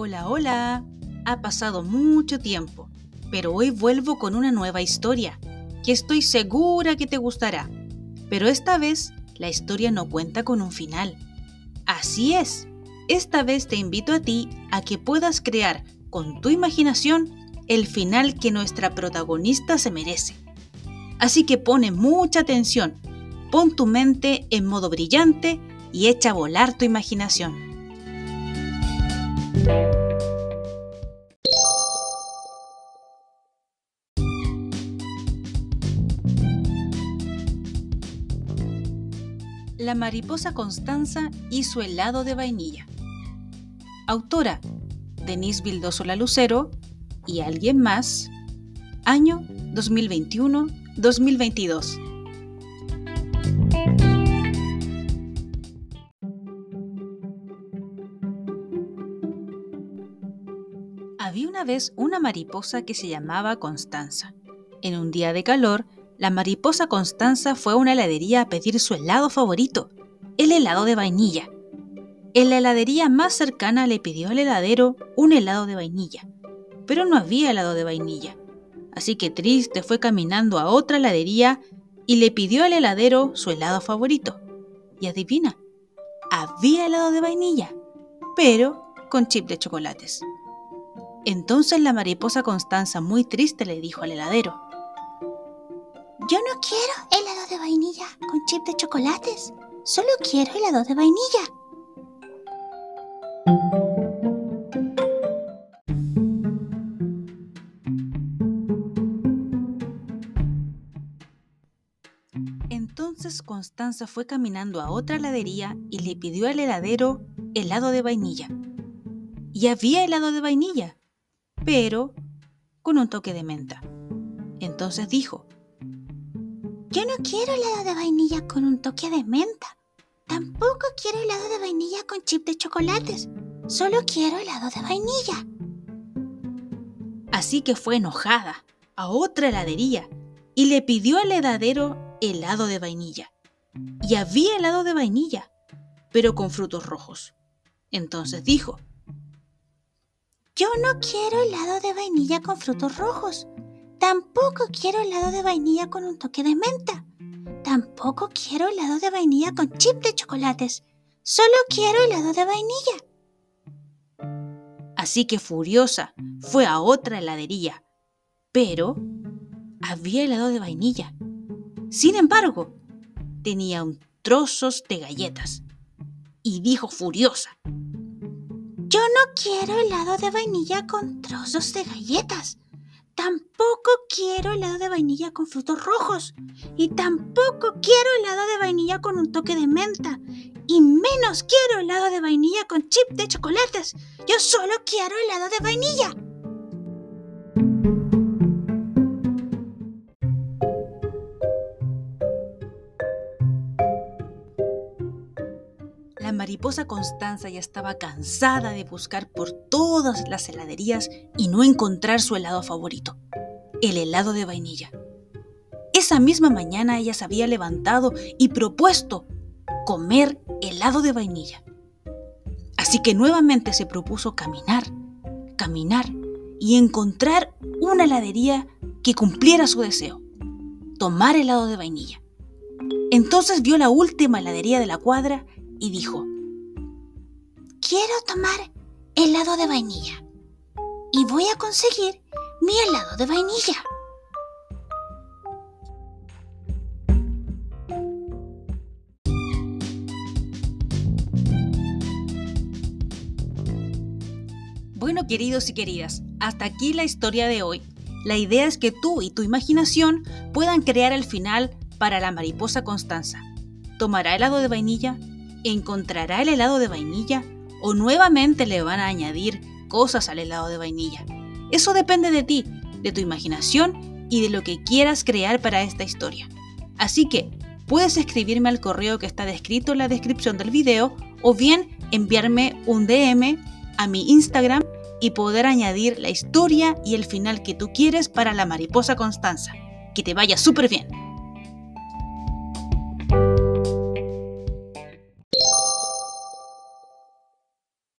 Hola, hola. Ha pasado mucho tiempo, pero hoy vuelvo con una nueva historia, que estoy segura que te gustará. Pero esta vez la historia no cuenta con un final. Así es, esta vez te invito a ti a que puedas crear con tu imaginación el final que nuestra protagonista se merece. Así que pone mucha atención, pon tu mente en modo brillante y echa a volar tu imaginación. La mariposa Constanza y su helado de vainilla. Autora Denise Vildoso Lucero y alguien más. Año 2021-2022. Había una vez una mariposa que se llamaba Constanza. En un día de calor, la mariposa Constanza fue a una heladería a pedir su helado favorito, el helado de vainilla. En la heladería más cercana le pidió al heladero un helado de vainilla, pero no había helado de vainilla. Así que triste fue caminando a otra heladería y le pidió al heladero su helado favorito. Y adivina, había helado de vainilla, pero con chip de chocolates. Entonces la mariposa Constanza, muy triste, le dijo al heladero, Yo no quiero helado de vainilla con chip de chocolates, solo quiero helado de vainilla. Entonces Constanza fue caminando a otra heladería y le pidió al heladero helado de vainilla. Y había helado de vainilla, pero con un toque de menta. Entonces dijo, Yo no quiero helado de vainilla con un toque de menta. Tampoco quiero helado de vainilla con chip de chocolates. Solo quiero helado de vainilla. Así que fue enojada a otra heladería y le pidió al heladero helado de vainilla. Y había helado de vainilla, pero con frutos rojos. Entonces dijo, yo no quiero helado de vainilla con frutos rojos. Tampoco quiero helado de vainilla con un toque de menta. Tampoco quiero helado de vainilla con chip de chocolates. Solo quiero helado de vainilla. Así que furiosa fue a otra heladería. Pero había helado de vainilla. Sin embargo, tenía un trozos de galletas. Y dijo furiosa, yo no quiero helado de vainilla con trozos de galletas. Tampoco quiero helado de vainilla con frutos rojos. Y tampoco quiero helado de vainilla con un toque de menta. Y menos quiero helado de vainilla con chip de chocolates. Yo solo quiero helado de vainilla. La mariposa Constanza ya estaba cansada de buscar por todas las heladerías y no encontrar su helado favorito, el helado de vainilla. Esa misma mañana ella se había levantado y propuesto comer helado de vainilla. Así que nuevamente se propuso caminar, caminar y encontrar una heladería que cumpliera su deseo, tomar helado de vainilla. Entonces vio la última heladería de la cuadra y dijo, quiero tomar helado de vainilla y voy a conseguir mi helado de vainilla. Bueno, queridos y queridas, hasta aquí la historia de hoy. La idea es que tú y tu imaginación puedan crear el final para la mariposa Constanza. ¿Tomará helado de vainilla? ¿Encontrará el helado de vainilla? ¿O nuevamente le van a añadir cosas al helado de vainilla? Eso depende de ti, de tu imaginación y de lo que quieras crear para esta historia. Así que puedes escribirme al correo que está descrito en la descripción del video o bien enviarme un DM a mi Instagram y poder añadir la historia y el final que tú quieres para la mariposa Constanza. Que te vaya súper bien.